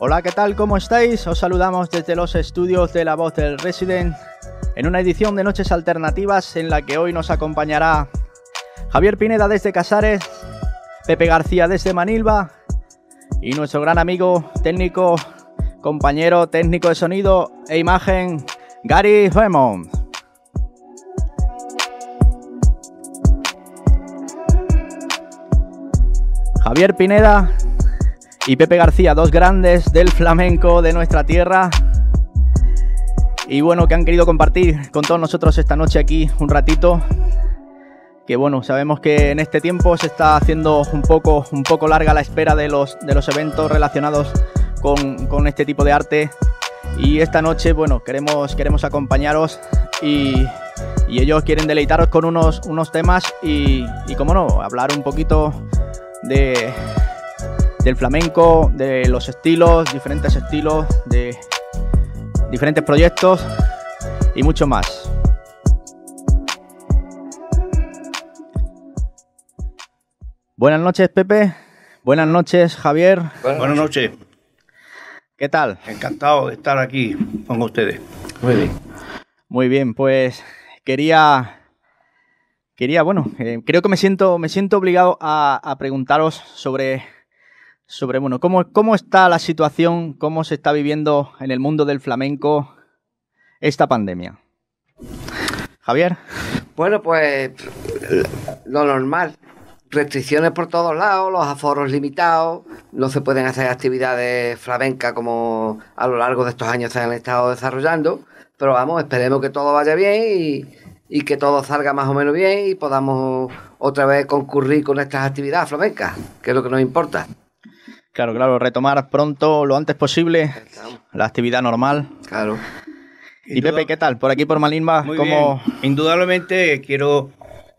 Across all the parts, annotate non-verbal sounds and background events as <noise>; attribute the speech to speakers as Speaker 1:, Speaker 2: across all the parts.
Speaker 1: Hola, ¿qué tal? ¿Cómo estáis? Os saludamos desde los estudios de La Voz del Resident en una edición de Noches Alternativas en la que hoy nos acompañará Javier Pineda desde Casares, Pepe García desde Manilva y nuestro gran amigo técnico, compañero técnico de sonido e imagen, Gary Raymond. Javier Pineda y Pepe García, dos grandes del flamenco de nuestra tierra. Y bueno, que han querido compartir con todos nosotros esta noche aquí un ratito. Que bueno, sabemos que en este tiempo se está haciendo un poco, un poco larga la espera de los, de los eventos relacionados con, con este tipo de arte. Y esta noche, bueno, queremos, queremos acompañaros y, y ellos quieren deleitaros con unos, unos temas y, y, como no, hablar un poquito de, del flamenco, de los estilos, diferentes estilos, de diferentes proyectos y mucho más. Buenas noches, Pepe. Buenas noches, Javier.
Speaker 2: Buenas, noches.
Speaker 1: ¿Qué tal?
Speaker 2: Encantado de estar aquí con ustedes. Muy bien.
Speaker 1: Muy bien, pues quería quería, bueno, eh, creo que me siento, me siento obligado a, a preguntaros sobre, sobre bueno, cómo, cómo está la situación, cómo se está viviendo en el mundo del flamenco esta pandemia. Javier.
Speaker 3: Bueno, pues lo normal. Restricciones por todos lados, los aforos limitados, no se pueden hacer actividades flamencas como a lo largo de estos años se han estado desarrollando, pero vamos, esperemos que todo vaya bien y, y que todo salga más o menos bien y podamos otra vez concurrir con estas actividades flamencas, que es lo que nos importa.
Speaker 1: Claro, claro, retomar pronto, lo antes posible, la actividad normal.
Speaker 3: Claro.
Speaker 1: Y Pepe, ¿qué tal? Por aquí, por Malimba,
Speaker 2: Muy
Speaker 1: ¿cómo...?
Speaker 2: bien. Indudablemente quiero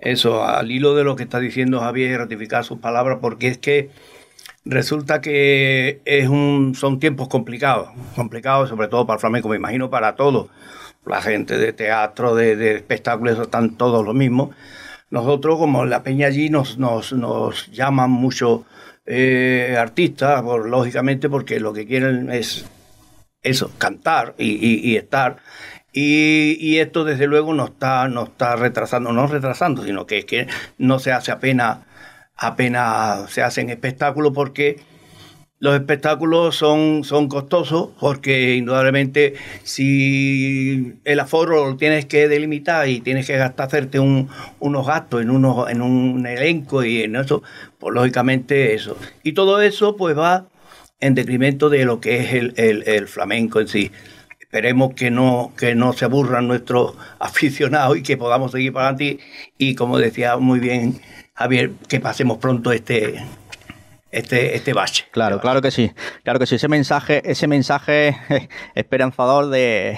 Speaker 2: eso, al hilo de lo que está diciendo Javier, ratificar sus palabras, porque es que resulta que es un, son tiempos complicados, complicados sobre todo para el flamenco, me imagino para todos. La gente de teatro, de, de espectáculos, están todos lo mismo. Nosotros, como la peña allí, nos, nos, nos llaman mucho eh, artistas, por, lógicamente, porque lo que quieren es eso, cantar y, y, y estar. Y, esto desde luego no está, no está retrasando, no retrasando, sino que es que no se hace apenas, apenas se hacen espectáculos porque los espectáculos son, son costosos, porque indudablemente si el aforo lo tienes que delimitar y tienes que gastar, hacerte un, unos gastos en, unos, en un elenco y en eso, pues lógicamente eso. Y todo eso pues va en detrimento de lo que es el, el flamenco en sí esperemos que no, que no se aburran nuestros <laughs> aficionados y que podamos seguir para adelante. Y como decía muy bien Javier, que pasemos pronto este, este, este bache.
Speaker 1: Claro, claro que sí. Claro que sí. Ese mensaje, ese mensaje <laughs> esperanzador de,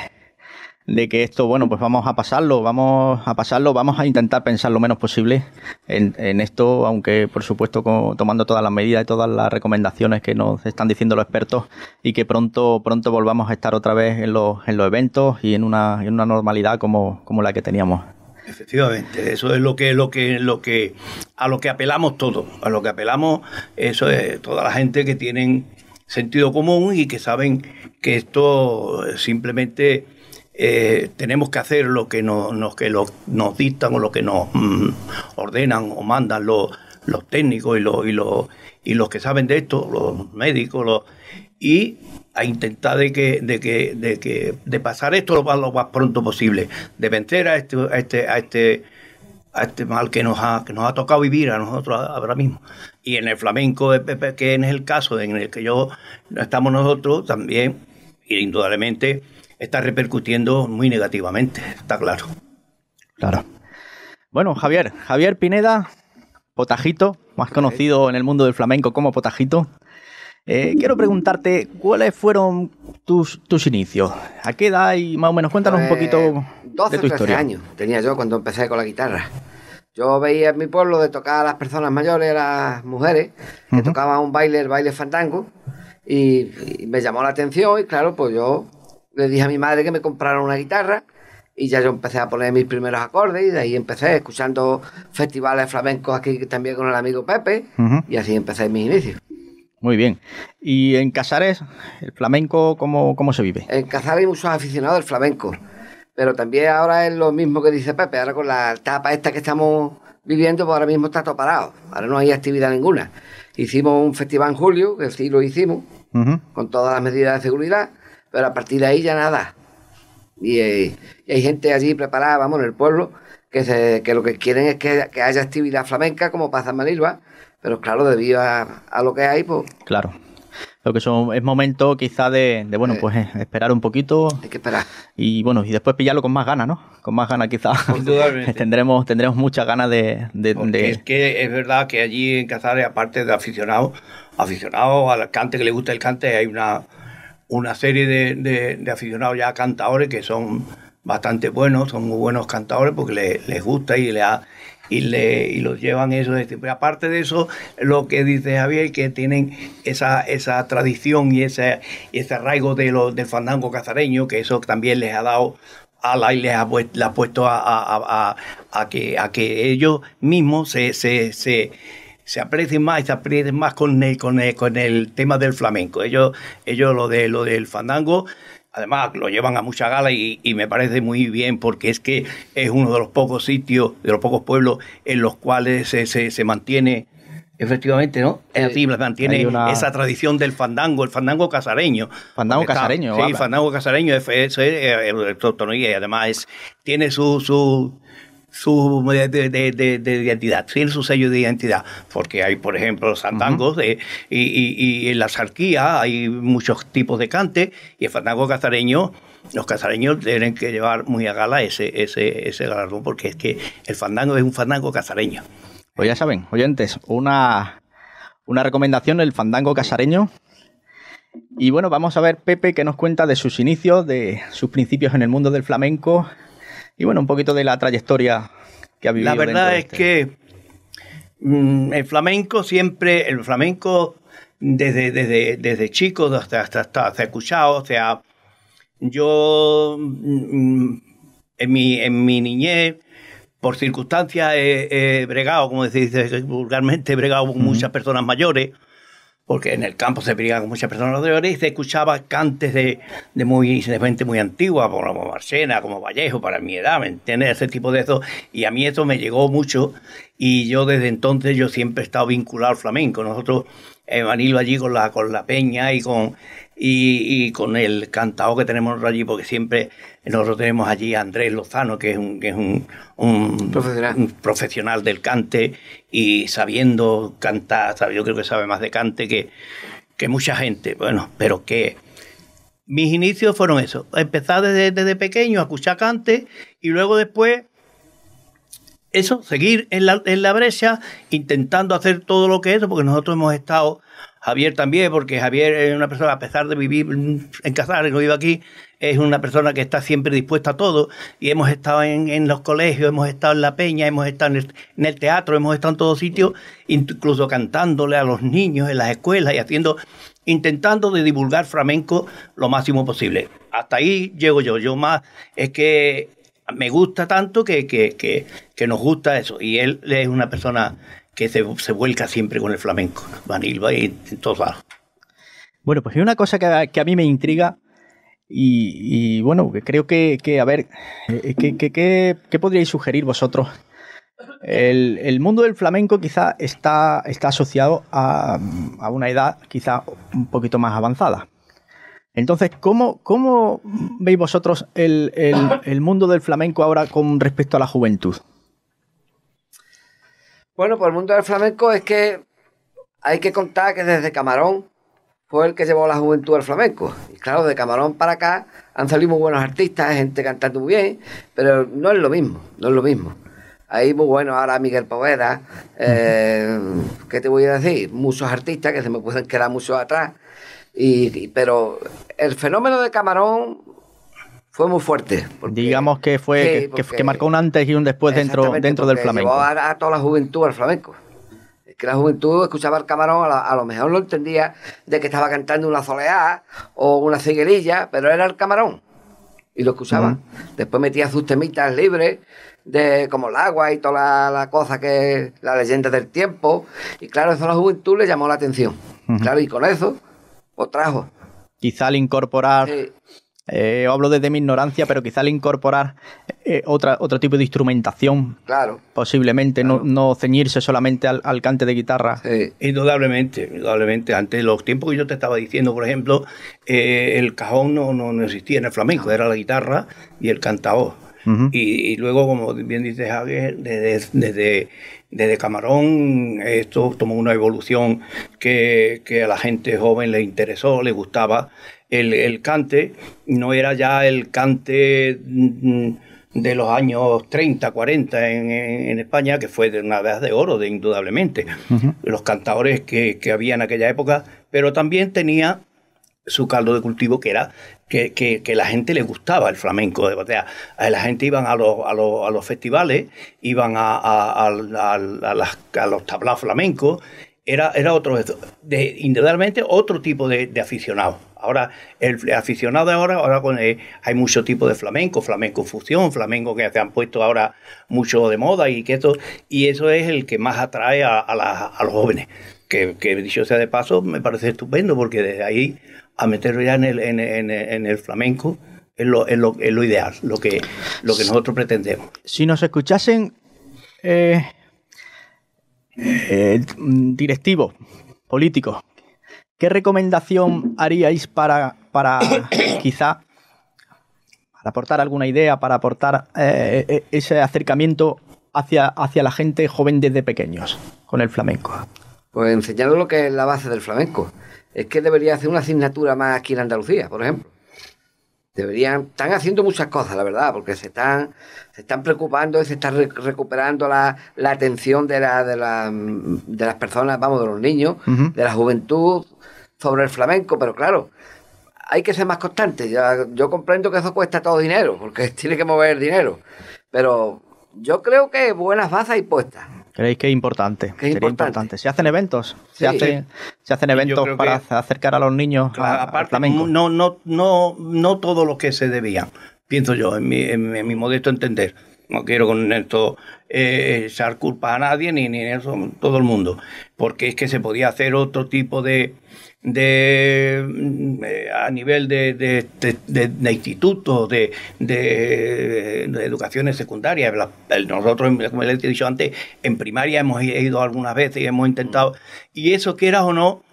Speaker 1: de que esto, bueno, pues vamos a pasarlo, vamos a pasarlo, vamos a intentar pensar lo menos posible en, en esto, aunque por supuesto tomando todas las medidas y todas las recomendaciones que nos están diciendo los expertos y que pronto, pronto volvamos a estar otra vez en los, en los eventos y en una, en una normalidad como, como la que teníamos.
Speaker 2: Efectivamente, eso es lo que, lo que, lo que, a lo que apelamos todos, a lo que apelamos, eso es toda la gente que tienen sentido común y que saben que esto simplemente eh, tenemos que hacer lo que, no, nos, que nos dictan o lo que nos mm, ordenan o mandan los, los técnicos y los, y, los, que saben de esto, los médicos, y a intentar de que, de que, de que, de pasar esto lo más, pronto posible, de vencer a este, a este, a este, a este mal que nos ha, que nos ha tocado vivir a nosotros ahora mismo. Y en el flamenco, que es el caso en el que yo estamos nosotros, también, indudablemente, está repercutiendo muy negativamente, está claro.
Speaker 1: Claro. Bueno, Javier, Javier Pineda, Potajito, más conocido en el mundo del flamenco como Potajito. Eh, quiero preguntarte, ¿cuáles fueron tus, tus inicios? ¿A qué edad y más o menos? Cuéntanos
Speaker 3: Pues,
Speaker 1: un poquito
Speaker 3: 12
Speaker 1: de tu
Speaker 3: 13
Speaker 1: historia.
Speaker 3: años tenía yo cuando empecé con la guitarra. Yo veía en mi pueblo de tocar a las personas mayores, a las mujeres, que
Speaker 1: Ujú.
Speaker 3: tocaban un baile, el baile fandango, Y, me llamó la atención y claro, pues yo le dije a mi madre que me compraron una guitarra y ya yo empecé a poner mis primeros acordes y de ahí empecé escuchando festivales flamencos aquí también con el amigo Pepe y así empecé mis inicios.
Speaker 1: Muy bien. ¿Y en Casares, el flamenco, cómo, cómo se vive?
Speaker 3: En Casares hay muchos aficionados del flamenco, pero también ahora es lo mismo que dice Pepe, ahora con la etapa esta que estamos viviendo, pues ahora mismo está todo parado, ahora no hay actividad ninguna. Hicimos un festival en julio, que sí lo hicimos, con todas las medidas de seguridad, pero a partir de ahí ya nada. Y, eh, hay gente allí preparada, vamos, en el pueblo, que, se, que lo que quieren es que, haya actividad flamenca como pasa en Manilva, pero claro, debido a, lo que hay, pues...
Speaker 1: Claro. Lo que son, es momento quizá de, bueno, eh. pues eh, esperar un poquito.
Speaker 3: Hay que esperar.
Speaker 1: Y bueno, y después pillarlo con más ganas, ¿no? Con más ganas quizá. <laughs> tendremos, tendremos muchas ganas de,
Speaker 2: Es que es verdad que allí en Cazares, aparte de aficionados, aficionados al cante que le gusta el cante, hay una, una serie de, aficionados ya cantadores que son bastante buenos, son muy buenos cantadores porque les, gusta y le y, le, y los llevan eso. Pero aparte de eso, lo que dice Javier, que tienen esa, esa tradición y ese, ese arraigo de lo, del fandango cazareño, que eso también les ha dado ala y les ha, puesto a, que, a que ellos mismos se se aprecien más y se más con el, con el, con el tema del flamenco. Ellos, ellos lo, de, lo del fandango Además, lo llevan a mucha gala y, me parece muy bien porque es que es uno de los pocos sitios, de los pocos pueblos en los cuales se, se, mantiene efectivamente, ¿no? Es así, mantiene esa tradición del fandango, el fandango casareño.
Speaker 1: Fandango casareño,
Speaker 2: Sí, fandango casareño, es, eh, y además es, tiene su, su su de, de, identidad, tiene su sello de identidad, porque hay, por ejemplo, los sandangos y, y, en la sarquía hay muchos tipos de cante y el fandango cazareño, los cazareños tienen que llevar muy a gala ese, ese, ese galardón, porque es que el fandango es un fandango cazareño.
Speaker 1: Pues ya saben, oyentes, una, una recomendación, el fandango casareño. Y bueno, vamos a ver Pepe que nos cuenta de sus inicios, de sus principios en el mundo del flamenco y bueno, un poquito de la trayectoria que ha vivido.
Speaker 2: La verdad es este que mm, el flamenco siempre, el flamenco desde, desde, desde chico hasta, hasta, hasta, escuchado, o sea, yo mm, en, mi, en mi niñez, por circunstancias he, bregado, como dice vulgarmente, he bregado con muchas personas mayores porque en el campo se veía con muchas personas de y se escuchaba cantes de, muy, de gente muy antigua, como Marcena, como Vallejo, para mi edad, ¿me entiendes? Ese tipo de eso. Y a mí eso me llegó mucho y yo desde entonces yo siempre he estado vinculado al flamenco. Nosotros en Manilo allí con la, con la peña y con, y, con el cantado que tenemos allí, porque siempre nosotros tenemos allí a Andrés Lozano, que es un, que es un, un, profesional. del cante y sabiendo cantar, yo creo que sabe más de cante que, que mucha gente, bueno, pero que mis inicios fueron eso, empezar desde, desde pequeño a escuchar cante y luego después eso, seguir en la, en la brecha, intentando hacer todo lo que es eso, porque nosotros hemos estado Javier también, porque Javier es una persona, a pesar de vivir en Casares, no vive aquí, es una persona que está siempre dispuesta a todo. Y hemos estado en, los colegios, hemos estado en la peña, hemos estado en el, teatro, hemos estado en todos sitios, incluso cantándole a los niños en las escuelas y haciendo, intentando de divulgar flamenco lo máximo posible. Hasta ahí llego yo. Yo más es que me gusta tanto que, que, que, que nos gusta eso. Y él es una persona que se, vuelca siempre con el flamenco, Vanilva y en todos lados.
Speaker 1: Bueno, pues hay una cosa que a, mí me intriga y, bueno, creo que, a ver, eh, ¿qué podríais sugerir vosotros? El, mundo del flamenco quizá está, está asociado a, una edad quizá un poquito más avanzada. Entonces, ¿cómo, cómo veis vosotros el, el mundo del flamenco ahora con respecto a la juventud?
Speaker 3: Bueno, pues el mundo del flamenco es que hay que contar que desde Camarón fue el que llevó la juventud al flamenco. Y claro, de Camarón para acá han salido muy buenos artistas, gente cantando muy bien, pero no es lo mismo, no es lo mismo. Ahí muy bueno ahora Miguel Poveda, eh, ¿qué te voy a decir? Muchos artistas que se me pueden quedar mucho atrás. Y, pero el fenómeno de Camarón fue muy fuerte.
Speaker 1: Digamos que fue que, marcó un antes y un después dentro, dentro del flamenco.
Speaker 3: Llevó a, toda la juventud al flamenco. Es que la juventud escuchaba el camarón, a, lo mejor lo entendía de que estaba cantando una soleá o una ciguerilla, pero era el camarón. Y lo escuchaba. Después metía sus temitas libres, de como el agua y toda la, cosa que la leyenda del tiempo. Y claro, eso a la juventud le llamó la atención. Claro, y con eso, pues trajo.
Speaker 1: Quizá al incorporar eh, hablo desde mi ignorancia, pero quizá al incorporar eh, otra, otro tipo de instrumentación,
Speaker 3: claro,
Speaker 1: posiblemente, No, ceñirse solamente al, cante de guitarra.
Speaker 2: Indudablemente, indudablemente. Antes los tiempos que yo te estaba diciendo, por ejemplo, eh, el cajón no, no, existía en el flamenco, era la guitarra y el cantador. y, luego, como bien dice Javier, desde, desde, desde, Camarón esto tomó una evolución que, que a la gente joven le interesó, le gustaba el, cante no era ya el cante mm, de los años 30, 40 en, España, que fue de una edad de oro, de indudablemente. Los cantadores que, había en aquella época, pero también tenía su caldo de cultivo que era que, la gente le gustaba el flamenco. O sea, la gente iban a los, a los, a los festivales, iban a, a, a los tablaos flamencos, era, era otro, de, indudablemente otro tipo de, de aficionado. Ahora, el aficionado ahora, ahora eh, hay mucho tipo de flamenco, flamenco fusión, flamenco que se han puesto ahora mucho de moda y que esto, y eso es el que más atrae a, a, los jóvenes. Que, que, dicho sea de paso, me parece estupendo porque desde ahí a meterlo ya en el, en, en, el flamenco es lo, es, lo, es lo, ideal, lo que, lo que nosotros pretendemos.
Speaker 1: Si nos escuchasen eh, eh, directivos, políticos, ¿qué recomendación haríais para, para <coughs> quizá para aportar alguna idea, para aportar eh, eh, ese acercamiento hacia, hacia la gente joven desde pequeños con el flamenco?
Speaker 3: Pues enseñarles lo que es la base del flamenco. Es que debería hacer una asignatura más aquí en Andalucía, por ejemplo deberían, están haciendo muchas cosas, la verdad, porque se están, se están preocupando y se está recuperando la, atención de, la, de, la, de, las personas, vamos, de los niños, de la juventud sobre el flamenco, pero claro, hay que ser más constante. Ya, yo comprendo que eso cuesta todo dinero, porque <laughs> tiene que mover dinero, pero yo creo que buenas bases y puestas.
Speaker 1: ¿Creéis que es importante? Que es importante. ¿Se hacen eventos? ¿Se, hacen, ¿se hacen eventos para acercar a los niños
Speaker 2: aparte, No, no, no, no todo lo que se debía, pienso yo, en mi, en mi modesto entender. No quiero con esto eh, echar culpa a nadie ni, ni eso, todo el mundo, porque es que se podía hacer otro tipo de, de eh, a nivel de, de, de, institutos, de, de, educaciones secundarias. Nosotros, como les he dicho antes, en primaria hemos ido algunas veces y hemos intentado. Y eso, quieras o no,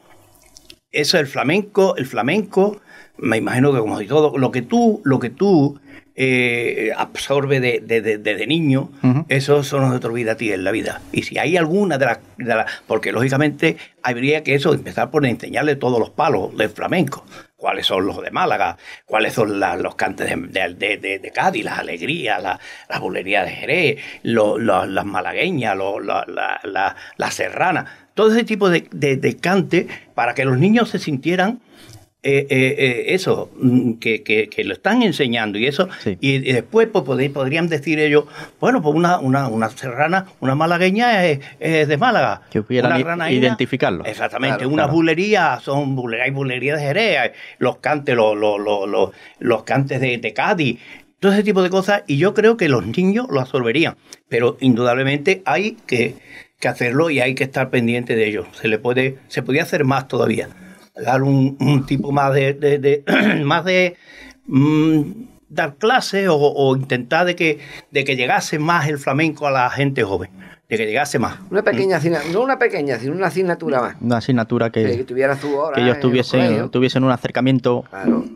Speaker 2: eso el flamenco, el flamenco, me imagino que como todo, lo que tú, lo que tú eh, absorbe desde de, niño, eso, son no se te olvida a ti en la vida. Y si hay alguna de las... porque lógicamente habría que eso, empezar por enseñarle todos los palos del flamenco. Cuáles son los de Málaga, cuáles son los cantes de, Cádiz, las alegrías, la, la bulería de Jerez, las malagueñas, la, la, serrana. Todo ese tipo de, de cante para que los niños se sintieran eh, eh, eh, eso, mm, que, que, lo están enseñando y eso, y, después pues, podrían decir ellos, bueno, pues una, una, una serrana, una malagueña es, de Málaga.
Speaker 1: Que pudieran identificarlo.
Speaker 2: Exactamente, una bulería, son bulería, hay bulerías de Jerez, los cantes, los, los, los, los cantes de, de Cádiz, todo ese tipo de cosas, y yo creo que los niños lo absorberían, pero indudablemente hay que, que hacerlo y hay que estar pendiente de ello. Se le puede, se podría hacer más todavía dar un, tipo más de, <clears throat> más de mm, dar clases o, intentar de que, de que llegase más el flamenco a la gente joven, de que llegase más.
Speaker 3: Una pequeña asignatura, no una pequeña, sino una asignatura más.
Speaker 1: Una asignatura que,
Speaker 3: tuviera su hora
Speaker 1: que ellos tuviesen, tuviesen un acercamiento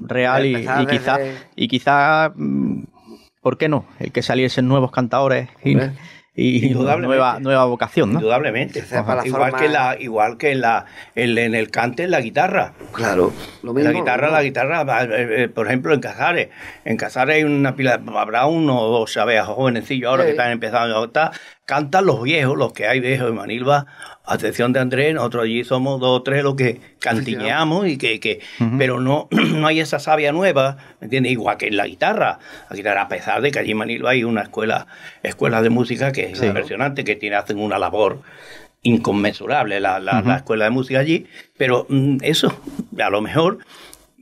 Speaker 1: real y, quizá, y quizá, mm, ¿por qué no? El que saliesen nuevos cantadores y, y nueva, nueva vocación, ¿no?
Speaker 2: Indudablemente. igual, que la, igual que la, en, en el cante, en la guitarra.
Speaker 3: Claro,
Speaker 2: lo mismo. La guitarra, la guitarra, eh, eh, por ejemplo, en Casares. En Casares hay una pila, habrá uno o dos abejas jovenecillos ahora que están empezando a. Cantan los viejos, los que hay viejos en Manilva, atención de Andrés, nosotros allí somos dos o tres los que cantiñamos y que, que pero no, <clears throat> no hay esa sabia nueva, ¿me entiendes? Igual que en la guitarra. La guitarra, a pesar de que allí en Manilva hay una escuela, escuela de música que es impresionante, que tiene, hacen una labor inconmensurable la, la, escuela de música allí, pero mm, eso, a lo mejor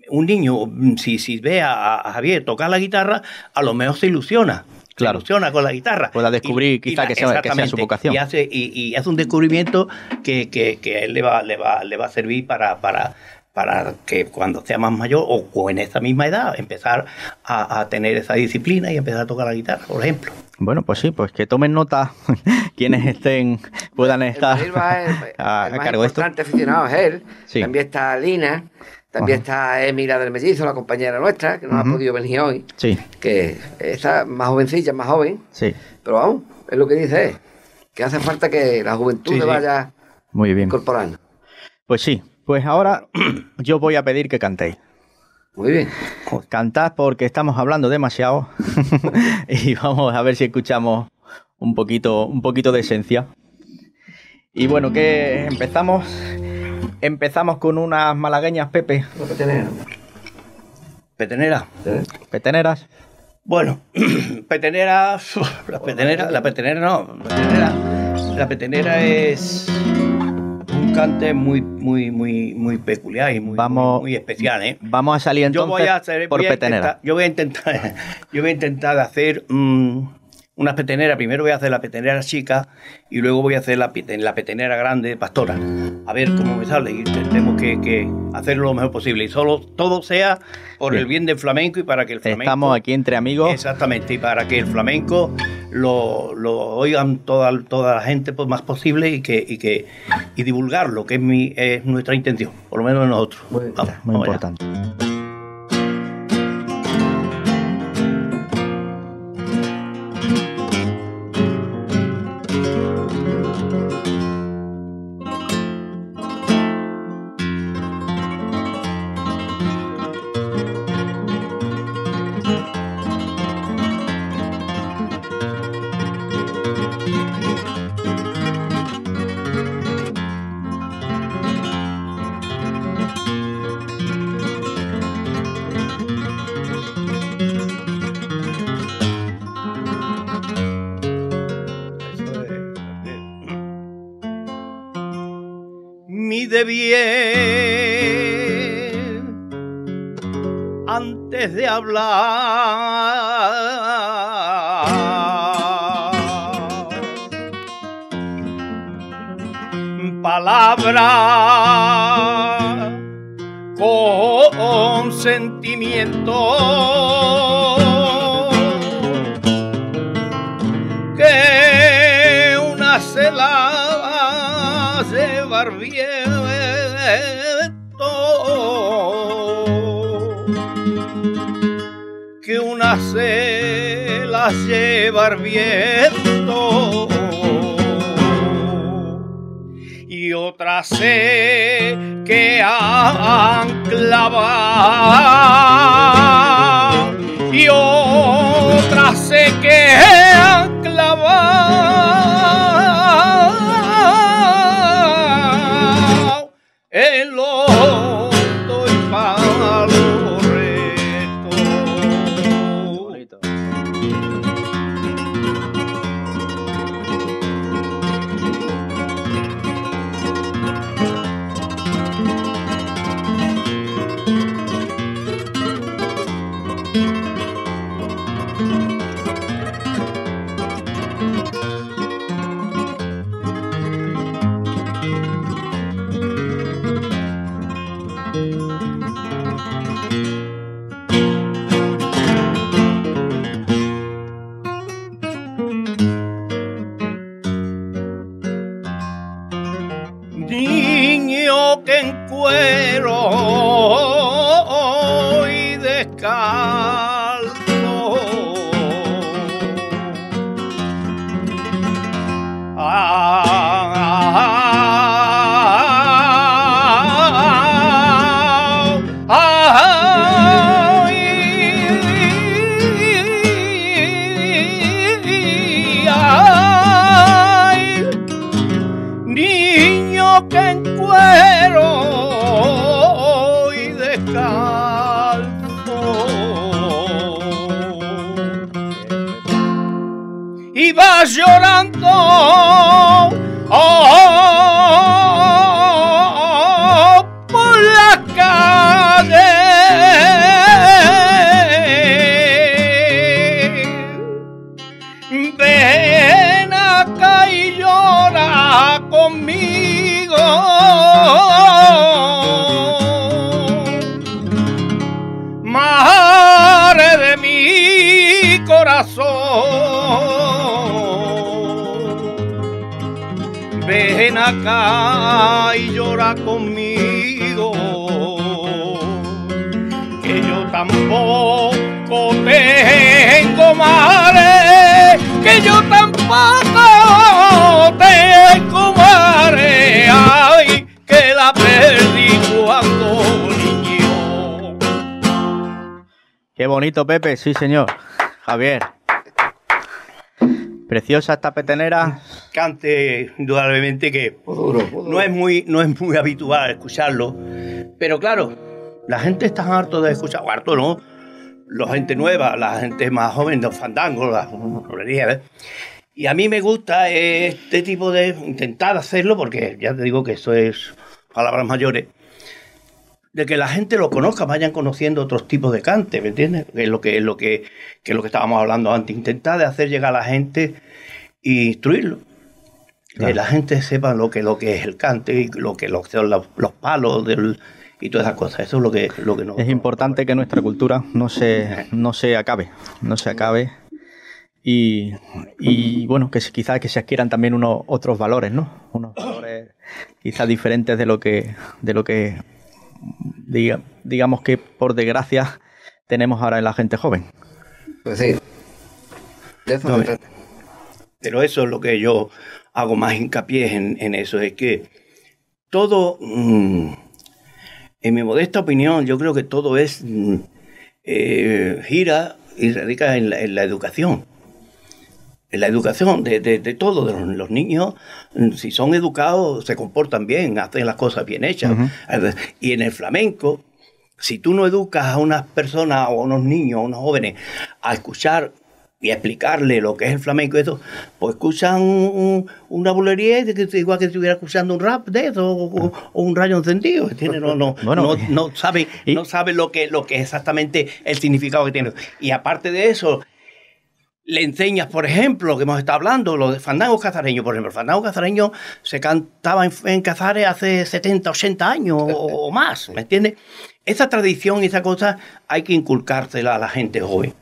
Speaker 2: un niño, mm, si, si ve a, Javier tocar la guitarra, a lo mejor se ilusiona.
Speaker 1: Claro.
Speaker 2: Se ilusiona con la guitarra.
Speaker 1: Pueda descubrir quizá que, sea, que, sea, su vocación.
Speaker 2: Y hace, y, hace un descubrimiento que, que, que, a él le va, le va, le va a servir para, para, para que cuando sea más mayor o, en esta misma edad empezar a, tener esa disciplina y empezar a tocar la guitarra, por ejemplo.
Speaker 1: Bueno, pues sí, pues que tomen nota <laughs> quienes estén, puedan estar
Speaker 3: a, cargo de esto. El aficionado es él, también está Lina, también está Emila del Mellizo, la compañera nuestra, que no ha podido venir hoy,
Speaker 1: sí.
Speaker 3: que está más jovencilla, más joven,
Speaker 1: sí.
Speaker 3: pero vamos, es lo que dice que hace falta que la juventud se vaya
Speaker 1: Muy bien.
Speaker 3: incorporando.
Speaker 1: Pues sí, pues ahora <clears throat> yo voy a pedir que cantéis.
Speaker 3: Muy bien.
Speaker 1: Cantad porque estamos hablando demasiado <laughs> y vamos a ver si escuchamos un poquito, un poquito de esencia. Y bueno, que empezamos. Empezamos con unas malagueñas, Pepe.
Speaker 3: Petenera.
Speaker 2: Petenera.
Speaker 1: Peteneras.
Speaker 2: Bueno, <clears throat> peteneras. <laughs> La petenera, la petenera no. la petenera es cante muy, muy, muy, muy peculiar y muy, muy, especial, ¿eh?
Speaker 1: Vamos a salir entonces yo voy a hacer, por petenera.
Speaker 2: yo voy a intentar, <laughs> yo voy a intentar hacer mm, unas peteneras. Primero voy a hacer la petenera chica y luego voy a hacer la, la petenera grande pastora. A ver cómo me sale. Y tenemos que, hacerlo lo mejor posible. Y solo todo sea por el bien del flamenco y para que el flamenco.
Speaker 1: Estamos aquí entre amigos.
Speaker 2: Exactamente. Y para que el flamenco lo, oigan toda, toda la gente pues, más posible y que, y que y divulgarlo, que es, mi, es nuestra intención, por lo menos nosotros.
Speaker 1: Muy, importante.
Speaker 2: Hablar. Lleva el viento. Y otra se que anclaba y corazón. Ven acá y llora conmigo. Que yo tampoco tengo madre. Que yo tampoco tengo madre. Ay, que la perdí cuando niño.
Speaker 1: Qué bonito, Pepe, sí, señor. Javier. Preciosa esta petenera.
Speaker 2: Cante indudablemente que no es muy no es muy habitual escucharlo, pero claro, la gente está harto de escuchar, o harto no, la gente nueva, la gente más joven, los fandangos, las ¿ves? Y a mí me gusta este tipo de intentar hacerlo porque ya te digo que eso es palabras mayores de que la gente lo conozca, vayan conociendo otros tipos de cante, ¿me entiendes? Que es lo que, es lo que, que es lo que estábamos hablando antes, intentar de hacer llegar a la gente e instruirlo.
Speaker 1: Claro.
Speaker 2: Que la gente sepa lo que, lo que es el cante y lo que, lo que son los, los palos del, y todas esas cosas. Eso es lo que, lo que nos...
Speaker 1: Es importante que nuestra cultura no se, no se acabe, no se acabe. Y, y, bueno, que quizás que se adquieran también unos otros valores, ¿no? Unos valores quizás diferentes de lo que, de lo que diga- digamos que por desgracia tenemos ahora en la gente joven.
Speaker 3: Pues sí. De eso
Speaker 2: No,
Speaker 3: se
Speaker 2: me-
Speaker 3: trata.
Speaker 2: Pero eso es lo que yo hago más hincapié en, en eso, es que todo, mm, en mi modesta opinión, yo creo que todo es, mm, eh, gira y radica en la, en la educación. En la educación de, de, de todo, de los, los niños, mm, si son educados, se comportan bien, hacen las cosas bien hechas. Y en el flamenco, si tú no educas a unas personas o a unos niños, a unos jóvenes, a escuchar y a explicarle lo que es el flamenco y eso, pues escuchan un- una bulería y de que- igual que estuviera escuchando un rap de eso o, o un rayo encendido. No, no, <laughs>
Speaker 1: Bueno,
Speaker 2: no, no sabe,
Speaker 1: y-
Speaker 2: no sabe lo que, lo que es exactamente el significado que tiene. Y aparte de eso, le enseñas, por ejemplo, que hemos estado hablando, lo de fandango cazareño, por ejemplo. Fandango cazareño se cantaba en, en Cazares hace 70, 80 años o, <laughs> o más, ¿me entiendes? Esa tradición y esa cosa hay que inculcársela a la gente joven.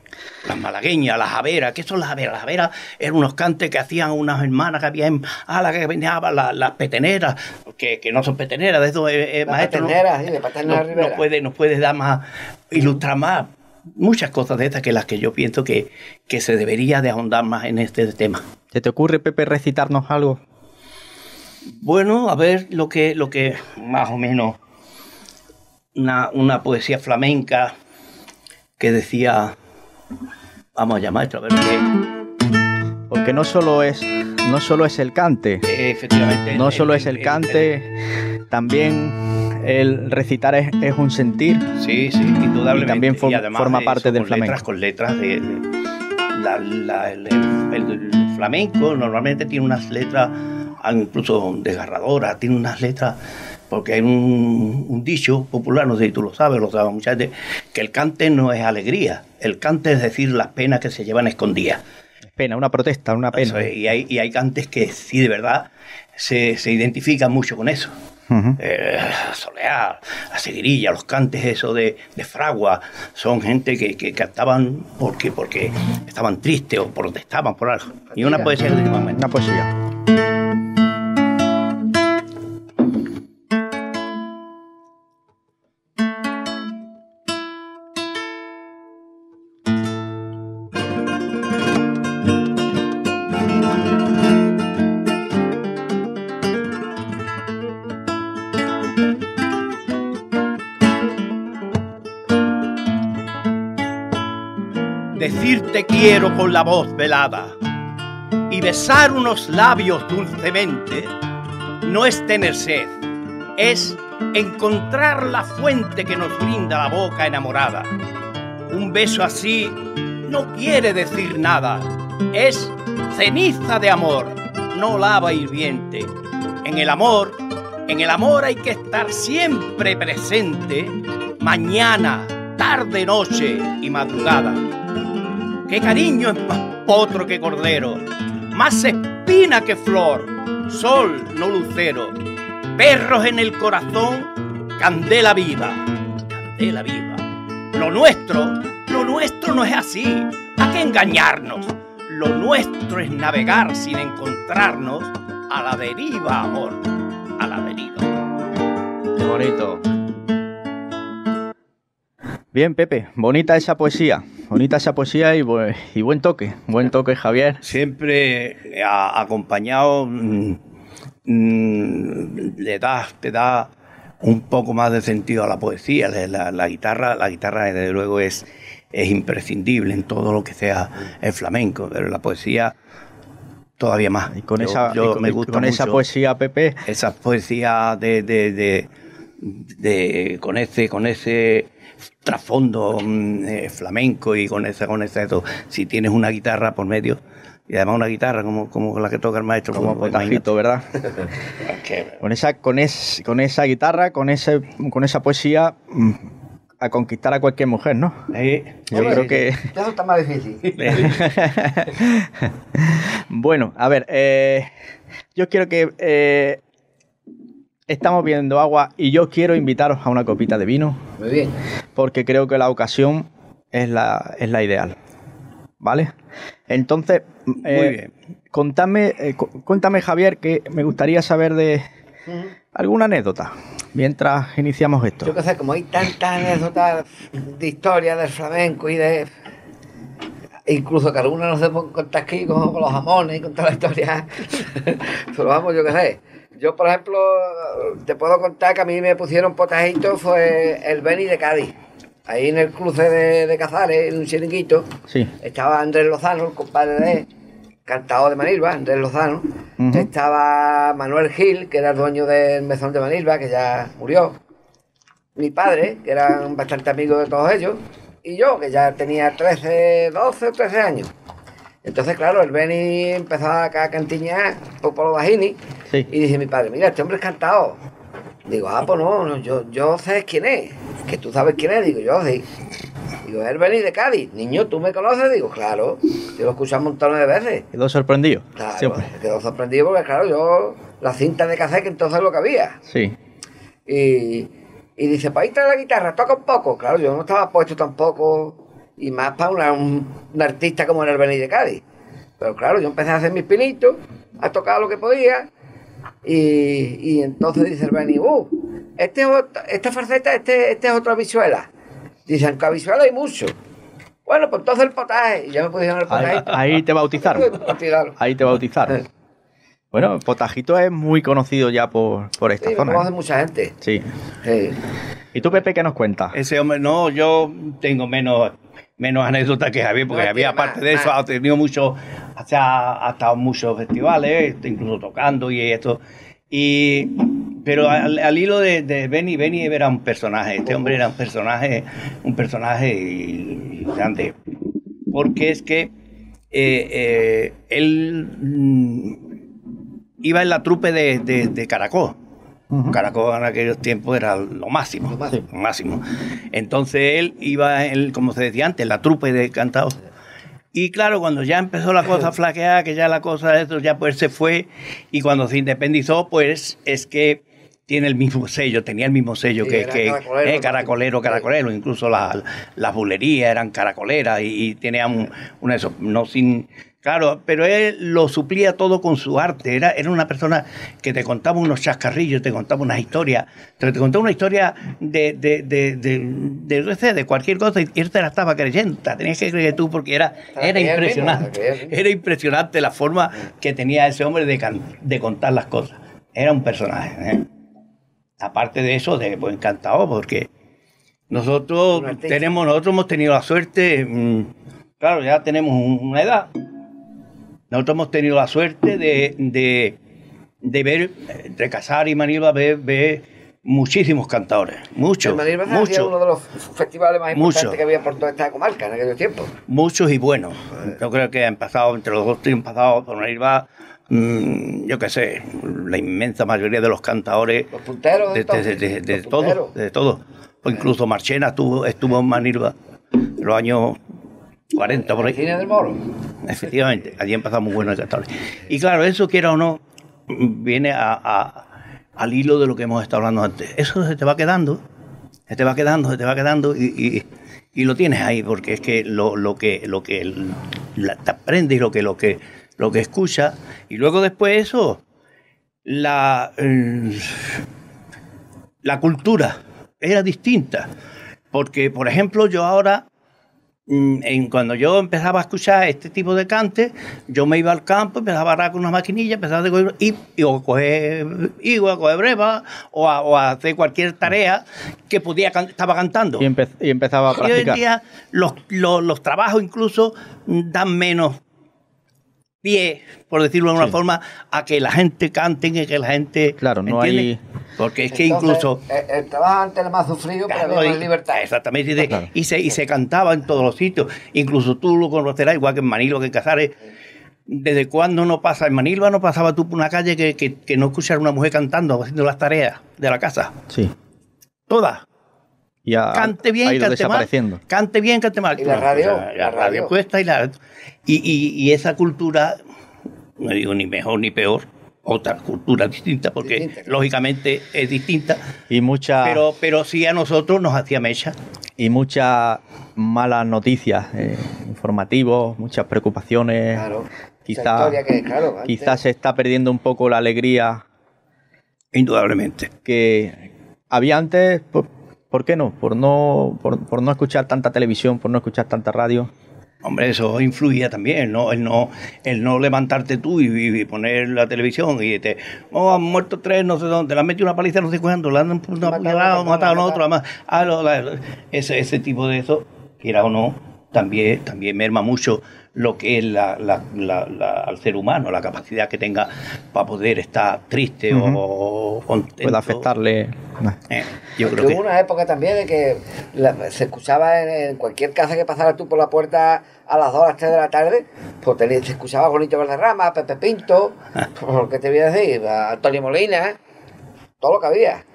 Speaker 2: Las malagueñas, las haberas, ¿qué son las haberas? Las haberas eran unos cantes que hacían unas hermanas que había en Ala que venían las, las peteneras, que, que no son peteneras, de eso eh,
Speaker 3: Las
Speaker 2: maestro. ¿no?
Speaker 3: sí, de
Speaker 2: nos puede, nos puede dar más, ilustrar más, muchas cosas de estas que las que yo pienso que, que se debería de ahondar más en este tema.
Speaker 1: ¿Se te ocurre, Pepe, recitarnos algo?
Speaker 2: Bueno, a ver lo que, lo que más o menos una, una poesía flamenca que decía, vamos allá maestro, a ver qué,
Speaker 1: Porque no solo es, no solo es el cante,
Speaker 2: efectivamente.
Speaker 1: no solo es el cante, también el recitar es, es un sentir.
Speaker 2: Sí, sí, indudablemente.
Speaker 1: Y también form-
Speaker 2: además
Speaker 1: forma
Speaker 2: de
Speaker 1: parte
Speaker 2: eso,
Speaker 1: del
Speaker 2: con letras,
Speaker 1: flamenco.
Speaker 2: con letras de, de- la- la- el, el- el flamenco normalmente tiene unas letras ah, incluso desgarradoras, tiene unas letras porque hay un, un dicho popular, no sé si tú lo sabes, lo sabe mucha gente, que el cante no es alegría, el cante es decir las penas que se llevan escondidas.
Speaker 1: Es pena, una protesta, una pena.
Speaker 2: y, hay, y hay cantes que sí, de verdad, se, se identifican mucho con eso.
Speaker 1: Ujú.
Speaker 2: Eh, la soleá, la seguirilla, los cantes eso de, de fragua, son gente que, que cantaban porque, porque estaban tristes o protestaban por algo. Y una poesía dice,
Speaker 1: Una poesía.
Speaker 2: Con la voz velada y besar unos labios dulcemente no es tener sed, es encontrar la fuente que nos brinda la boca enamorada. Un beso así no quiere decir nada, es ceniza de amor, no lava hirviente. En el amor, en el amor hay que estar siempre presente, mañana, tarde, noche y madrugada. Qué cariño es más potro que cordero, más espina que flor, sol, no lucero, perros en el corazón, candela viva, candela viva. Lo nuestro, lo nuestro no es así, ¿a qué engañarnos? Lo nuestro es navegar sin encontrarnos a la deriva, amor, a la deriva.
Speaker 1: Qué bonito. Bien, Pepe, bonita esa poesía. Bonita esa poesía y, buen toque. Buen toque, Javier.
Speaker 2: Siempre acompañado mm, mm, le da, te da un poco más de sentido a la poesía. La, guitarra, la guitarra desde luego es, es imprescindible en todo lo que sea el flamenco, pero la poesía todavía más.
Speaker 1: Y con esa, me gusta con esa poesía, Pepe.
Speaker 2: Esa poesía de, de, de, con ese, con ese trasfondo mm, eh, flamenco y con esa, con esa, si tienes una guitarra por medio, y además una guitarra como, como la que toca el maestro,
Speaker 1: como potajito, ¿verdad? <laughs> con esa, con, es, con esa guitarra, con ese, con esa poesía, mm, a conquistar a cualquier mujer, ¿no?
Speaker 3: Yo creo que. <laughs> Eso está más difícil. <laughs>
Speaker 1: bueno, a ver, eh, yo quiero que eh, estamos viendo agua y yo quiero invitaros a una copita de vino.
Speaker 3: Muy bien.
Speaker 1: Porque creo que la ocasión es la, es la ideal. ¿Vale? Entonces, eh, Contame, eh, cuéntame, Javier, que me gustaría saber de alguna anécdota mientras iniciamos esto.
Speaker 3: Yo qué sé, como hay tantas anécdotas de historia del flamenco y de incluso que algunas no se pueden contar aquí como con los jamones y con toda la historia. <laughs> Pero vamos, yo qué sé. Yo, por ejemplo, te puedo contar que a mí me pusieron potajito, fue el Beni de Cádiz. Ahí en el cruce de, Cazares, en un chiringuito,
Speaker 1: sí.
Speaker 3: estaba Andrés Lozano, el compadre de cantado de Manilva, Andrés Lozano. Estaba Manuel Gil, que era el dueño del mesón de Manilva, que ya murió. Mi padre, que eran bastante amigos de todos ellos. Y yo, que ya tenía 13, 12 o 13 años. Entonces, claro, el Beni empezó a cantiñar por, los bajini. Y dice mi padre, mira, este hombre es cantado. Digo, ah, pues no, yo, yo sé quién es. Que tú sabes quién es, digo yo, sí. Digo, es el Beni de Cádiz. Niño, ¿tú me conoces? Digo, claro. Yo lo he escuchado montones de veces.
Speaker 1: Quedó sorprendido.
Speaker 3: Claro, Siempre. quedó sorprendido porque, claro, yo, la cinta de cassette que entonces lo que había.
Speaker 1: Sí.
Speaker 3: Y, y dice, pues ahí trae la guitarra, toca un poco. Claro, yo no estaba puesto tampoco y más para un, artista como el Beni de Cádiz. Pero claro, yo empecé a hacer mis pinitos, a tocar lo que podía, y, entonces dice el Beni, uh, este, esta farceta, este, este es otra visuela. Dicen que visuela hay mucho. Bueno, pues entonces el potaje, y ya me pusieron el potaje.
Speaker 1: Ahí, te bautizaron. <laughs> ahí te bautizaron. Bueno, Potajito es muy conocido ya por, por esta
Speaker 3: sí,
Speaker 1: zona.
Speaker 3: conoce ¿eh? mucha gente.
Speaker 1: Sí. ¿Y tú, Pepe, qué nos cuentas?
Speaker 2: Ese hombre, no, yo tengo menos menos anécdotas que Javier, porque había aparte de eso, ha tenido mucho, ha, estado en muchos festivales, incluso tocando y esto. Y, pero al, hilo de, de, Benny, Benny era un personaje, este hombre era un personaje, un personaje grande, porque es que eh, eh, él mm, iba en la trupe de, de Caracol. Caracol en aquellos tiempos era lo máximo, lo máximo. Entonces él iba, él, como se decía antes, la trupe de cantados. Y claro, cuando ya empezó la cosa <laughs> a flaquear, que ya la cosa de eso ya pues se fue, y cuando se independizó, pues es que tiene el mismo sello, tenía el mismo sello que, que caracolero, caracolero, caracolero, incluso las bulerías eran caracoleras y, y tenían un, eso, no sin Claro, pero él lo suplía todo con su arte. Era, era una persona que te contaba unos chascarrillos, te contaba unas historias. Te, contaba una historia de, de, de, de, de cualquier cosa y él te la estaba creyendo. tenías que creer tú porque era, era impresionante. Era impresionante la forma que tenía ese hombre de, de contar las cosas. Era un personaje. ¿eh? Aparte de eso, de pues, encantado porque nosotros tenemos, nosotros hemos tenido la suerte, mm, claro, ya tenemos una edad nosotros hemos tenido la suerte de, de, ver, entre Casar y Manilva, ver, muchísimos cantadores, muchos,
Speaker 3: El hacía uno de los festivales más
Speaker 2: Mucho.
Speaker 3: importantes que había por toda esta comarca en aquellos tiempos.
Speaker 2: muchos y buenos. Yo creo que han pasado, entre los dos han pasado por Manilva, mm, yo qué sé, la inmensa mayoría de los cantadores
Speaker 3: Los punteros de
Speaker 2: de, de, de- de
Speaker 3: los
Speaker 2: todo,
Speaker 3: punteros.
Speaker 2: de todo. O incluso Marchena estuvo, estuvo en Manilva en los años 40 por ahí.
Speaker 3: cine del Moro.
Speaker 2: Efectivamente, allí han pasado muy buenos cantadores. Y claro, eso quiera o no, viene a- a- al hilo de lo que hemos estado hablando antes. Eso se te va quedando, se te va quedando, se te va quedando y, y- y lo tienes ahí, porque es que lo, lo que, lo que la- te aprendes, lo que, lo que, lo que escuchas, y luego después eso, la, eh, la cultura era distinta. Porque, por ejemplo, yo ahora en, cuando yo empezaba a escuchar este tipo de cante, yo me iba al campo, empezaba a agarrar con una maquinilla, empezaba a coger, y, y o a coger higo, a coger breva, o a, o a hacer cualquier tarea que podía estaba cantando.
Speaker 1: Y, empe- y empezaba a
Speaker 2: Y hoy en
Speaker 1: practicar.
Speaker 2: día los, los, los trabajos incluso mm, dan menos pie, por decirlo de una
Speaker 1: Sí.
Speaker 2: forma, a que la gente cante y que la gente...
Speaker 1: Claro, no
Speaker 2: ¿entiendes? Porque es que
Speaker 3: Entonces,
Speaker 2: incluso...
Speaker 3: El, el trabajo antes era más sufrido, pero
Speaker 2: Claro,
Speaker 3: había
Speaker 2: y-
Speaker 3: más libertad.
Speaker 2: Exactamente, y, de-
Speaker 1: Claro.
Speaker 2: y se, y se cantaba en todos los sitios. Incluso tú lo conocerás, igual que en Manilva, que en Casares. ¿Desde cuándo no pasa? En Manilva no pasaba tú por una calle que, que, que no escuchara una mujer cantando, haciendo las tareas de la casa.
Speaker 1: Sí.
Speaker 2: Todas.
Speaker 1: Y ha,
Speaker 2: Cante bien,
Speaker 1: ha ido
Speaker 2: cante
Speaker 1: desapareciendo.
Speaker 2: mal. Cante bien, cante mal.
Speaker 3: Y la radio,
Speaker 2: la,
Speaker 3: la
Speaker 2: radio puesta y la. Y, y, y esa cultura, no digo ni mejor ni peor, otra cultura distinta, porque
Speaker 3: Distinta,
Speaker 2: lógicamente es distinta,
Speaker 1: Y mucha,
Speaker 2: pero, pero sí a nosotros nos hacía mecha.
Speaker 1: y muchas malas noticias, eh, informativos, muchas preocupaciones.
Speaker 3: Claro.
Speaker 1: Quizá, quizás se está perdiendo un poco la alegría
Speaker 2: Indudablemente.
Speaker 1: que había antes. ¿Por, por qué no? Por, no por, por no escuchar tanta televisión, por no escuchar tanta radio.
Speaker 2: Hombre, eso influía también, ¿no? El no, el no levantarte tú y, y poner la televisión y te, oh, han muerto tres, no sé dónde, le han metido una paliza, no sé cuándo, le han
Speaker 3: Matado,
Speaker 2: apuñalado,
Speaker 3: matado,
Speaker 2: matado a otro, además, ah, lo- la- ese, ese tipo de eso, quiera o no, también, también merma mucho lo que es la, la- la- la- al ser humano, la capacidad que tenga para poder estar triste o contento.
Speaker 1: Puede afectarle.
Speaker 2: Eh, yo creo que...
Speaker 3: hubo una época también de que la- se escuchaba en, en cualquier casa que pasara tú por la puerta a las 2 a las 3 de la tarde, pues te, se escuchaba a Bonito Valderrama, a Pepe Pinto, <laughs> por ¿qué te voy a decir? A Antonio Molina, todo lo que había.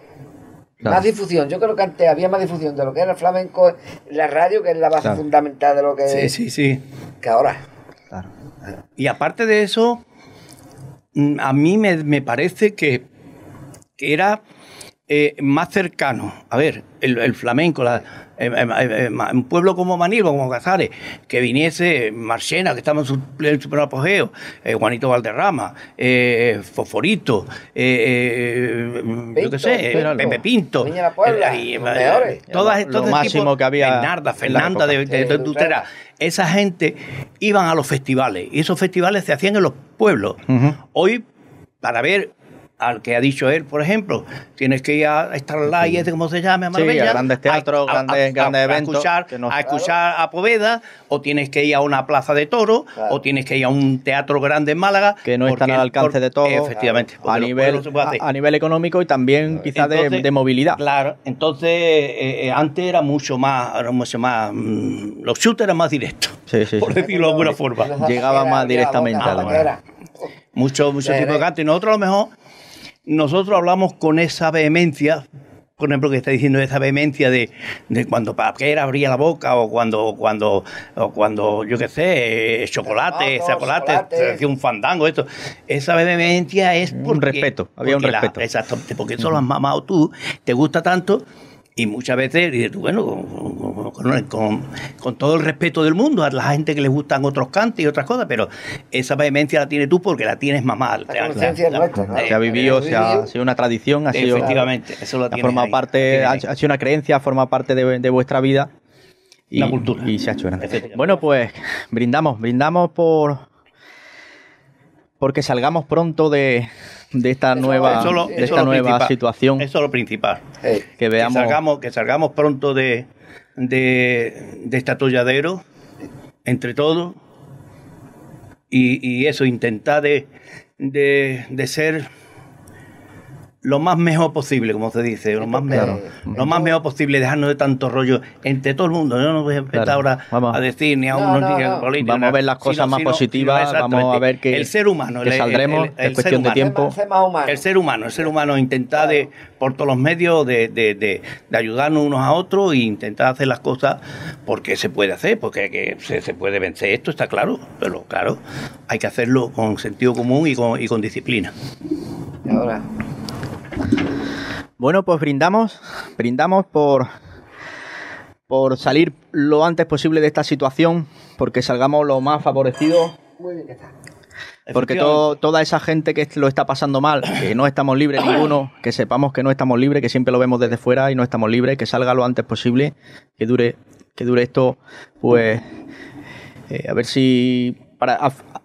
Speaker 1: Claro.
Speaker 3: Más difusión, yo creo que antes había más difusión de lo que era el flamenco en la radio, que es la base
Speaker 1: Claro.
Speaker 3: fundamental de lo que,
Speaker 2: Sí, sí, sí.
Speaker 3: Que ahora.
Speaker 1: Claro.
Speaker 2: Y aparte de eso, mm, a mí me, me parece que, que era eh, más cercano. A ver, el, el flamenco, la- eh, eh, un pueblo como Manilva, como Casares, que viniese Marchena, que estaba en su, en su apogeo, Juanito Valderrama, Fosforito, eh, yo qué
Speaker 3: Pinto,
Speaker 2: sé,
Speaker 1: Pinto.
Speaker 2: Pepe Pinto.
Speaker 3: Puebla,
Speaker 2: todas,
Speaker 1: Lo-
Speaker 2: todo
Speaker 1: lo máximo que había
Speaker 2: Bernarda, Fernanda de, de, de Tutera. Esa gente iban a los festivales y esos festivales se hacían en los pueblos. Hoy, para ver al que ha dicho él, por ejemplo, tienes que ir a Starlight, ese como se llama, a
Speaker 1: Sí, a grandes teatros, grandes- grandes eventos
Speaker 2: escuchar,
Speaker 1: que no-
Speaker 2: a escuchar a Poveda, o tienes que ir a una plaza de toros,
Speaker 3: Claro.
Speaker 2: o tienes que ir a un teatro grande en Málaga.
Speaker 1: Que no están al alcance
Speaker 2: por-
Speaker 1: de todos.
Speaker 2: Efectivamente.
Speaker 1: A nivel, a, a nivel económico y también quizás de,
Speaker 2: Entonces,
Speaker 1: de movilidad.
Speaker 2: Claro, entonces eh, eh, antes era mucho más, era mucho más, mm, los shooters eran más directos,
Speaker 1: Sí, sí,
Speaker 2: por
Speaker 1: sí.
Speaker 2: decirlo de alguna forma.
Speaker 1: Llegaba más directamente
Speaker 3: a
Speaker 1: la
Speaker 3: la
Speaker 2: Mucho, mucho tipo de
Speaker 3: de-
Speaker 2: canto. Y nosotros a lo mejor, nosotros hablamos con esa vehemencia, por ejemplo, que está diciendo esa vehemencia de, de cuando Paquera abría la boca o cuando, cuando, o cuando yo qué sé, eh, chocolate, chocolate,
Speaker 3: chocolate.
Speaker 2: se hacía un fandango, esto. Esa vehemencia es
Speaker 1: Un
Speaker 2: porque...
Speaker 1: respeto, había un
Speaker 2: porque la-
Speaker 1: respeto.
Speaker 2: exactamente, porque eso lo has mamado tú, te gusta tanto y muchas veces dices tú, bueno, con, con- con- con todo el respeto del mundo a la gente que le gustan otros cantos y otras cosas, pero esa vehemencia la tienes tú porque la tienes mamada.
Speaker 3: La conciencia es nuestra, claro.
Speaker 1: Se ha vivido, se ha, ha sido una tradición, ha sido,
Speaker 2: Efectivamente, eso lo
Speaker 1: ha formado
Speaker 2: ahí,
Speaker 1: parte, ha,
Speaker 2: tienes ahí.
Speaker 1: ha sido una creencia, forma parte de, de vuestra vida. Y,
Speaker 2: Una cultura.
Speaker 1: Y se ha hecho grande. Bueno, pues brindamos, brindamos por porque salgamos pronto de, de esta
Speaker 3: Eso-
Speaker 1: nueva,
Speaker 2: Eso lo-
Speaker 1: de
Speaker 2: eso
Speaker 1: esta
Speaker 2: lo
Speaker 1: nueva
Speaker 2: principal.
Speaker 1: situación.
Speaker 2: Eso es lo principal.
Speaker 1: Que veamos.
Speaker 2: Que salgamos, que salgamos pronto de, de, de este atolladero, entre todos, y, y eso, intentar de, de, de ser lo más mejor posible, como se dice, lo más, mejor, lo más mejor posible, dejarnos de tanto rollo entre todo el mundo. Yo no voy a empezar ahora a decir ni a uno ni a
Speaker 1: político. Vamos a ver las cosas más positivas, vamos a ver que,
Speaker 2: el ser humano,
Speaker 1: que saldremos, es cuestión de tiempo.
Speaker 2: El ser humano, el ser humano intentar de, por todos los medios de, de, de, ayudarnos unos a otros e intentar hacer las cosas porque se puede hacer, porque que se, se, puede vencer esto, está claro, pero claro, hay que hacerlo con sentido común y con, y con disciplina.
Speaker 3: Y ahora,
Speaker 1: bueno, pues brindamos, brindamos por, por salir lo antes posible de esta situación, porque salgamos lo más favorecidos. Muy bien, está. Porque toda esa gente que lo está pasando mal, que no estamos libres ninguno, que sepamos que no estamos libres, que siempre lo vemos desde fuera y no estamos libres, que salga lo antes posible, que dure, que dure esto, pues eh, a ver si para,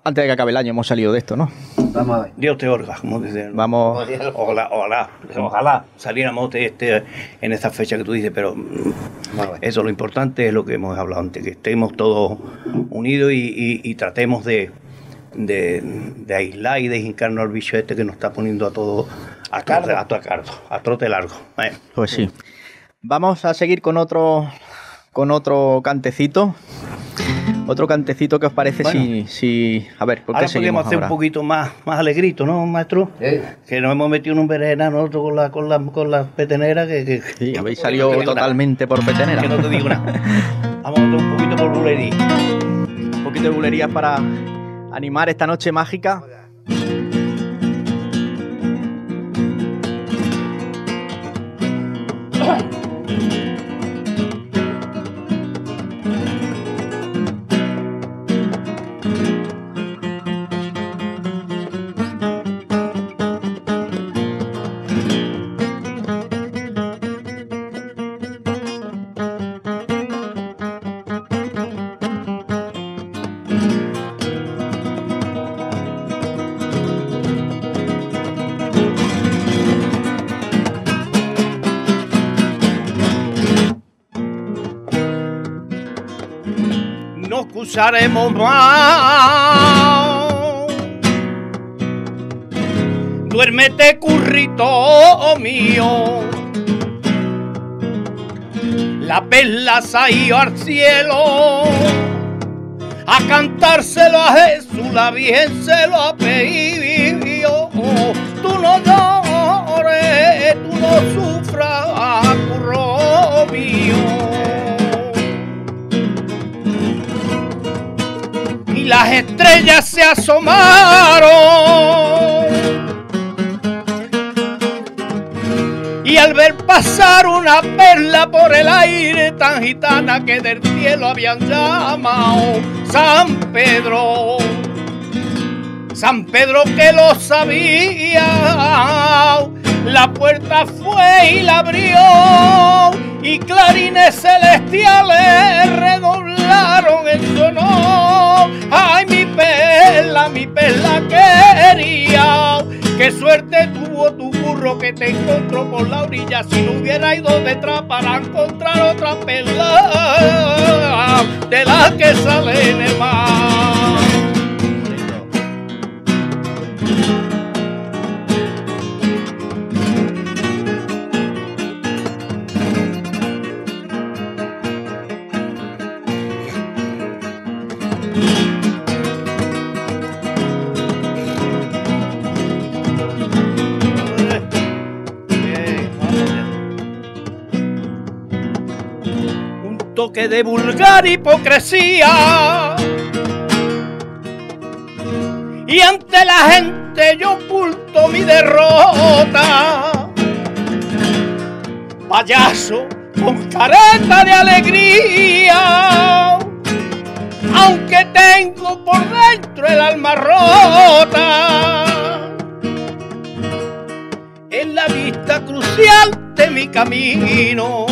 Speaker 1: antes de que acabe el año hemos salido de esto, ¿no?
Speaker 2: Vamos a ver. Dios te orga, como dicen.
Speaker 1: Vamos.
Speaker 2: Ojalá, ojalá, ojalá saliéramos de este, en esta fecha que tú dices, pero eso lo importante es lo que hemos hablado antes, que estemos todos unidos y, tratemos de, de, aislar y de hincarnos al bicho este que nos está poniendo a todos a, trote, a, trote largo.
Speaker 1: Eh. Pues sí. Vamos a seguir con otro, con otro cantecito. Otro cantecito que os parece si, si, A ver,
Speaker 2: ¿por qué ahora podríamos hacer un poquito más, más alegrito, ¿no, maestro? Que nos hemos metido en un verena nosotros con la, con la, con la petenera. Que, que
Speaker 1: sí, habéis salido totalmente por petenera.
Speaker 2: Que no te digo nada. <laughs> Vamos a hacer un poquito por bulería.
Speaker 1: Un poquito de bulería para animar esta noche mágica.
Speaker 2: Usaremos más. Duérmete, currito mío. La perla salió al cielo a cantárselo a Jesús, la Virgen se lo ha pedido. Las estrellas se asomaron. Y al ver pasar una perla por el aire tan gitana que del cielo habían llamado San Pedro. San Pedro que lo sabía, la puerta fue y la abrió y clarines celestiales redoblaron el sonor. Ay, mi perla, mi perla quería. Qué suerte tuvo tu burro que te encontró por la orilla. Si no hubiera ido detrás para encontrar otra perla de la que sale en el mar. Que de vulgar hipocresía. Y ante la gente yo oculto mi derrota. Payaso con careta de alegría. Aunque tengo por dentro el alma rota. En la vista crucial de mi camino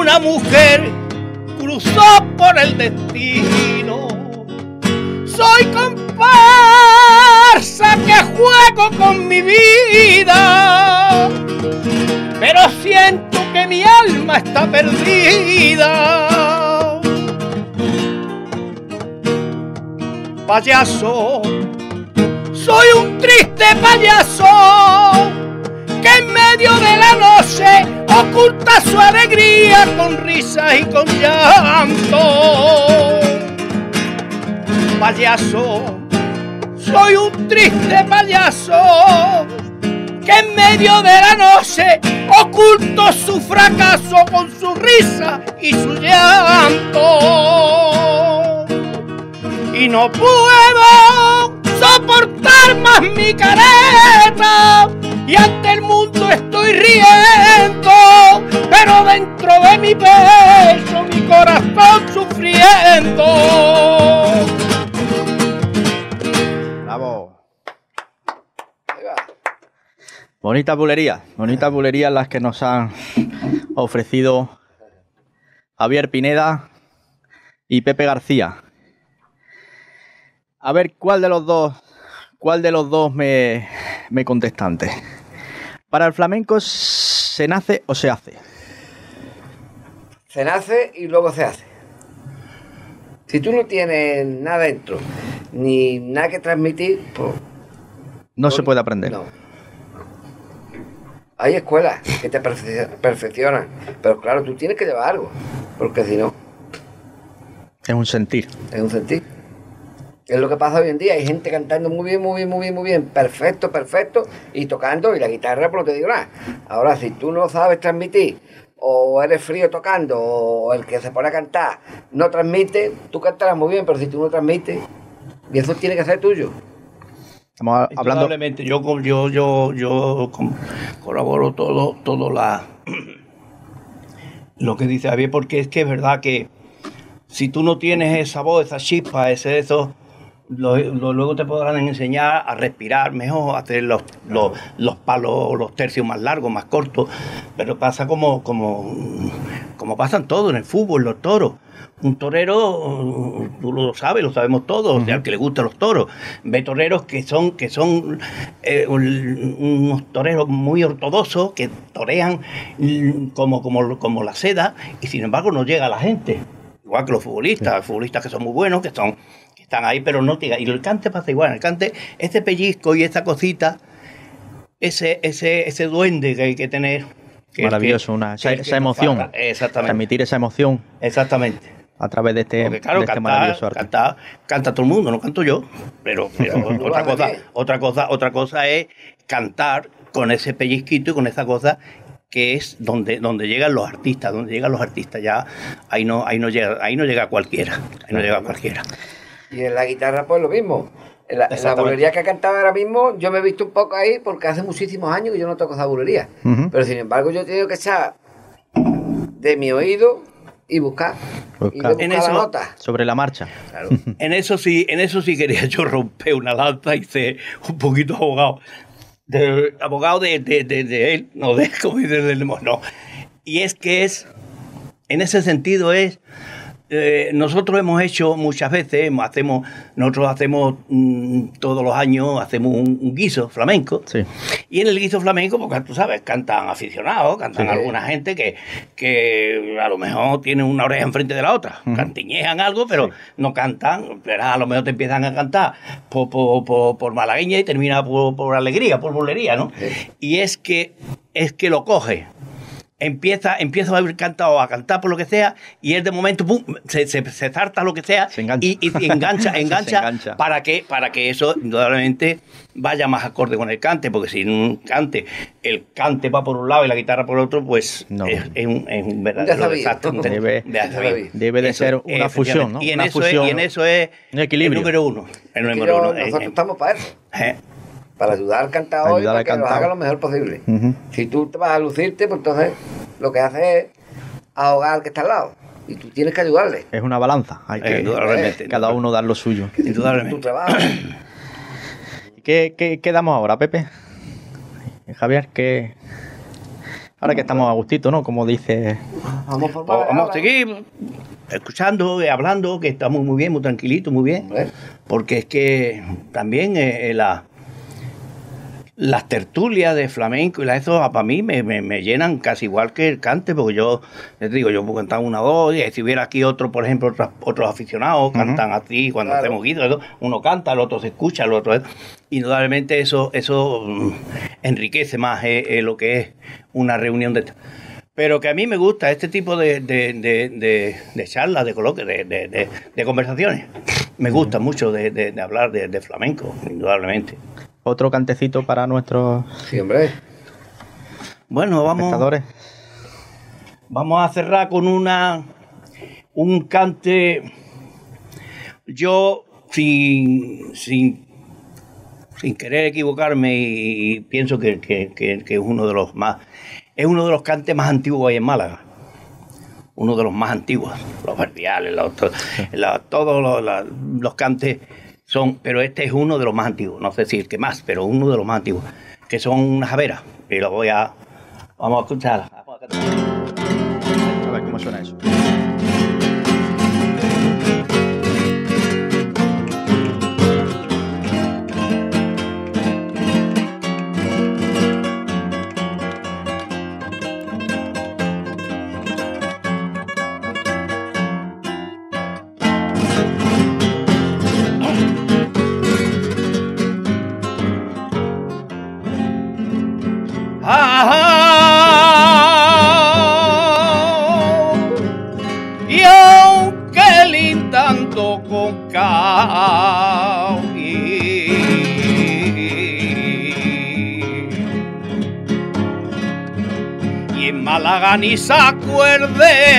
Speaker 2: una mujer cruzó por el destino. Soy comparsa que juego con mi vida, pero siento que mi alma está perdida. Payaso, Soy un triste payaso que en medio de la noche oculta su alegría con risas y con llanto. Payaso, soy un triste payaso que en medio de la noche oculto su fracaso con su risa y su llanto. Y no puedo soportar más mi careta y ante el mundo estoy riendo, pero dentro de mi pecho mi corazón sufriendo.
Speaker 1: Bravo. Bonita bulería, bonitas bulerías las que nos han ofrecido Javier Pineda y Pepe García. A ver, ¿cuál de los dos, cuál de los dos me, me contesta antes? Para el flamenco se nace o se hace.
Speaker 3: Se nace y luego se hace. Si tú no tienes nada dentro, ni nada que transmitir, pues
Speaker 1: No se puede aprender.
Speaker 3: no. Hay escuelas que te perfe- perfeccionan, pero claro, tú tienes que llevar algo, porque si no,
Speaker 1: Es un sentir.
Speaker 3: es un sentir. Es lo que pasa hoy en día, hay gente cantando muy bien, muy bien, muy bien, muy bien, perfecto, perfecto, y tocando, y la guitarra, pues no te digo nada. Ahora, si tú no sabes transmitir, o eres frío tocando, o el que se pone a cantar no transmite, tú cantarás muy bien, pero si tú no transmites, y eso tiene que ser tuyo.
Speaker 1: Estamos hablando.
Speaker 2: Yo, yo, yo, yo colaboro todo, todo la, <clears throat> lo que dice Javier, porque es que es verdad que si tú no tienes esa voz, esa chispa, ese eso, lo- lo- luego te podrán enseñar a respirar mejor, a hacer los, los, los palos, los tercios más largos, más cortos, pero pasa como, como, como pasan todos en el fútbol, los toros. Un torero, tú lo sabes, lo sabemos todos, o sea, al que le gustan los toros. Ve toreros que son, que son eh, un- unos toreros muy ortodoxos, que torean mm, como, como, como la seda, y sin embargo no llega a la gente. Igual que los futbolistas, futbolistas que son muy buenos, que son están ahí, pero no te Y el cante pasa igual. El cante, este pellizco y esta cosita, ese, ese, ese duende que hay que tener. que es
Speaker 1: Maravilloso,
Speaker 2: que-
Speaker 1: una, esa, emoción.
Speaker 2: falta. Exactamente.
Speaker 1: Transmitir esa emoción
Speaker 2: Exactamente.
Speaker 1: a través de este,
Speaker 2: Porque claro,
Speaker 1: de este
Speaker 2: cantar,
Speaker 1: maravilloso arte.
Speaker 2: cantar- canta todo el mundo, no canto yo. Pero,
Speaker 3: lo <laughs>
Speaker 2: otra cosa, otra cosa, otra cosa es cantar con ese pellizquito y con esa cosa que es donde, donde llegan los artistas, donde llegan los artistas, ya ahí no, ahí no llega, ahí no llega cualquiera, ahí no llega cualquiera.
Speaker 3: Y en la guitarra, pues lo mismo. En la, en la
Speaker 2: Exactamente.
Speaker 3: bulería que cantaba ahora mismo, yo me he visto un poco ahí porque hace muchísimos años que yo no toco esa bulería. Pero sin embargo, yo he tenido que echar de mi oído y buscar.
Speaker 1: Buscar.
Speaker 3: Y buscar
Speaker 2: En
Speaker 3: la nota.
Speaker 1: Sobre la marcha.
Speaker 2: En eso sí, en eso sí quería yo romper una lanza y ser un poquito abogado. De, abogado de, de, de, de él, no de como no. Y es que es, en ese sentido es, eh, nosotros hemos hecho muchas veces, hacemos, nosotros hacemos mm, todos los años, hacemos un, un guiso flamenco.
Speaker 1: Sí.
Speaker 2: Y en el guiso flamenco, porque tú sabes, cantan aficionados, cantan
Speaker 3: Sí.
Speaker 2: alguna gente que, que a lo mejor tienen una oreja enfrente de la otra. Cantiñejan algo, pero no cantan. Pero a lo mejor te empiezan a cantar por, por, por, por malagueña y termina por, alegría, por bolería, ¿no? Y es que, es que lo coge. Empieza, empieza a haber cantado, a cantar por lo que sea, y él de momento pum, se, se, se zarta lo que sea
Speaker 1: Se engancha.
Speaker 2: y, y <laughs> engancha,
Speaker 1: Se
Speaker 2: engancha,
Speaker 1: engancha.
Speaker 2: para que para que eso indudablemente vaya más acorde con el cante porque si un cante el cante va por un lado y la guitarra por otro pues
Speaker 1: No.
Speaker 2: es, es un, es un verdadero desastre
Speaker 1: Debe- debe de
Speaker 2: Eso,
Speaker 1: ser una fusión, ¿no?
Speaker 2: y en
Speaker 1: Una
Speaker 2: eso
Speaker 1: fusión,
Speaker 2: es, y en eso es
Speaker 1: un equilibrio.
Speaker 2: el número uno el número uno eh,
Speaker 3: nosotros
Speaker 2: eh,
Speaker 3: estamos para eso.
Speaker 2: eh.
Speaker 3: Para ayudar al cantador y para
Speaker 1: al
Speaker 3: que lo haga lo mejor posible. Si tú te vas a lucirte, pues entonces lo que hace es ahogar al que está al lado. Y tú tienes que ayudarle.
Speaker 1: Es una balanza. Hay
Speaker 2: Eh,
Speaker 1: que
Speaker 2: indudablemente,
Speaker 1: cada uno dar lo suyo.
Speaker 3: Tu
Speaker 2: indudablemente
Speaker 3: trabajo. <clears throat>
Speaker 1: ¿Qué, qué, qué damos ahora, Pepe? Javier, ¿qué...? Ahora que estamos a gustito, ¿no? Como dice...
Speaker 3: Vamos por
Speaker 2: Pues vamos a seguir escuchando y hablando que estamos muy bien muy tranquilitos muy bien porque es que también eh, eh, la, las tertulias de flamenco y las eso para mí me, me, llenan casi igual que el cante, porque yo, les digo, yo puedo cantar una voz, y si hubiera aquí otro, por ejemplo, otros, aficionados, cantan así, cuando hacemos guido, uno canta, el otro se escucha, el otro... Indudablemente eso, eso mm, enriquece más eh, eh, lo que es una reunión de... Pero que a mí me gusta este tipo de, de, de, de charlas, de coloquios, de, conversaciones. Me gusta mucho de, hablar de, flamenco, indudablemente.
Speaker 1: Otro cantecito para nuestros
Speaker 3: sí, hombre.
Speaker 2: Bueno, vamos. Vamos a cerrar con una un cante. Yo sin, sin, sin querer equivocarme y, pienso que, que es uno de los más es uno de los cantes más antiguos ahí en Málaga. Uno de los más antiguos. Los verdiales, todos los, cantes son, pero este es uno de los más antiguos. No sé si el que más, pero uno de los más antiguos. Que son unas javeras. Y lo voy a. Vamos a escuchar.
Speaker 1: A ver cómo suena eso.
Speaker 2: Ni se acuerde.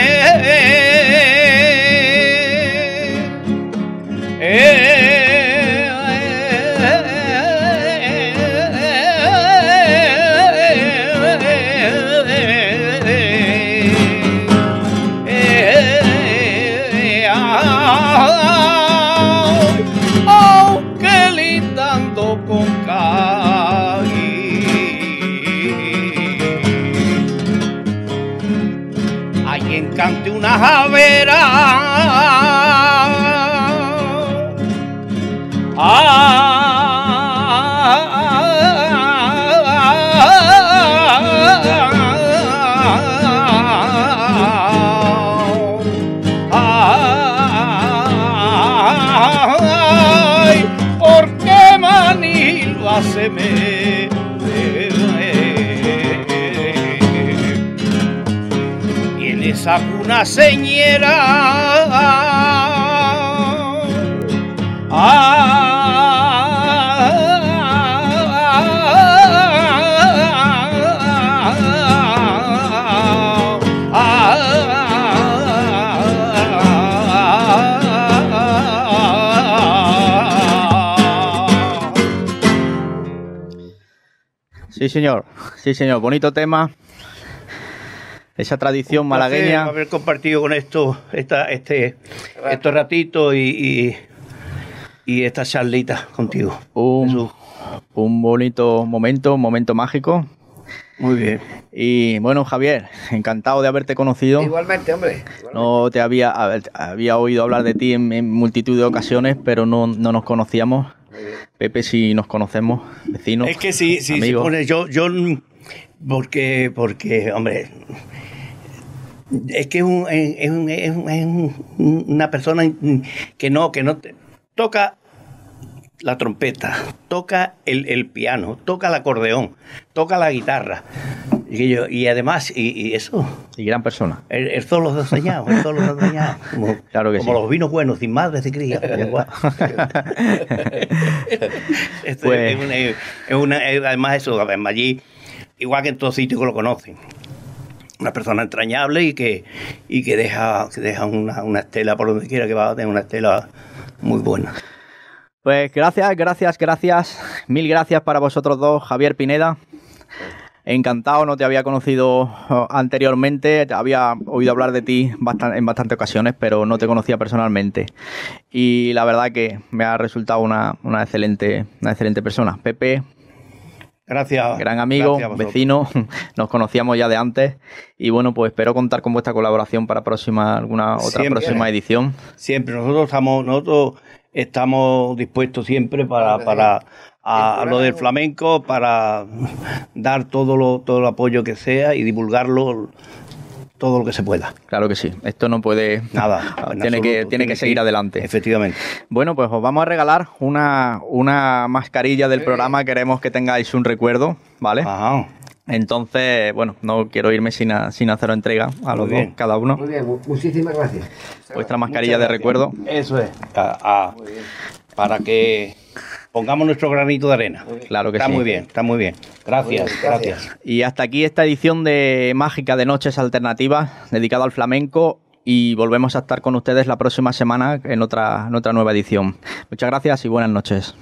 Speaker 2: Una señera.
Speaker 1: Sí, señor. Sí, señor. Bonito tema esa tradición malagueña.
Speaker 2: Haber compartido con esto, esta, este, estos ratitos y, y, esta charlita contigo.
Speaker 1: Un, un bonito momento, un momento mágico.
Speaker 2: Muy bien.
Speaker 1: Y bueno, Javier, encantado de haberte conocido.
Speaker 3: Igualmente, hombre.
Speaker 1: No te había, había oído hablar de ti en, multitud de ocasiones, pero no, no nos conocíamos. Pepe, si nos conocemos, vecinos.
Speaker 2: Es que sí, sí, sí yo, yo, porque, porque, hombre, es que es, una persona que no, que no toca la trompeta, toca el, piano, toca el acordeón, toca la guitarra. Y, y además, y, eso.
Speaker 1: Y gran persona.
Speaker 2: El, solo diseñado, el solo diseñado. Como, claro que como los vinos buenos, sin madre se cría. <laughs> <laughs> pues... es, una, además, eso, allí, igual que en todos sitios que lo conocen una persona entrañable y que, y que deja, que deja una, una estela por donde quiera que va a tener una estela muy buena.
Speaker 1: Pues gracias, gracias, gracias. Mil gracias para vosotros dos, Javier Pineda. Encantado, no te había conocido oh, anteriormente, había oído hablar de ti en bastantes ocasiones, pero no te conocía personalmente. Y la verdad que me ha resultado una, una excelente, una excelente persona. Pepe,
Speaker 2: Gracias.
Speaker 1: Gran amigo, vecino, <laughs> nos conocíamos ya de antes y bueno, pues espero contar con vuestra colaboración para próxima alguna otra próxima edición.
Speaker 2: Siempre, nosotros estamos nosotros estamos dispuestos siempre para, para, a, lo del flamenco para <laughs> dar todo, lo, todo el apoyo que sea y divulgarlo todo lo que se pueda.
Speaker 1: Claro que sí. Esto no puede. <laughs>
Speaker 2: Nada. <laughs>
Speaker 1: tiene, que, tiene, que seguir adelante.
Speaker 2: Efectivamente.
Speaker 1: Bueno, pues os vamos a regalar una, una mascarilla del programa. Queremos que tengáis un recuerdo, ¿vale? Ajá. Entonces, bueno, no quiero irme sin, sin hacer entrega a los dos, cada uno.
Speaker 3: Muy bien, muchísimas gracias.
Speaker 1: Vuestra mascarilla de recuerdo.
Speaker 2: Eso es. para que pongamos nuestro granito de arena.
Speaker 1: Claro que
Speaker 2: está
Speaker 1: sí.
Speaker 2: Está muy bien, está muy bien. Gracias, gracias.
Speaker 1: Y hasta aquí esta edición de Mágica de Noches Alternativas dedicada al flamenco y volvemos a estar con ustedes la próxima semana en otra, en otra nueva edición. Muchas gracias y buenas noches.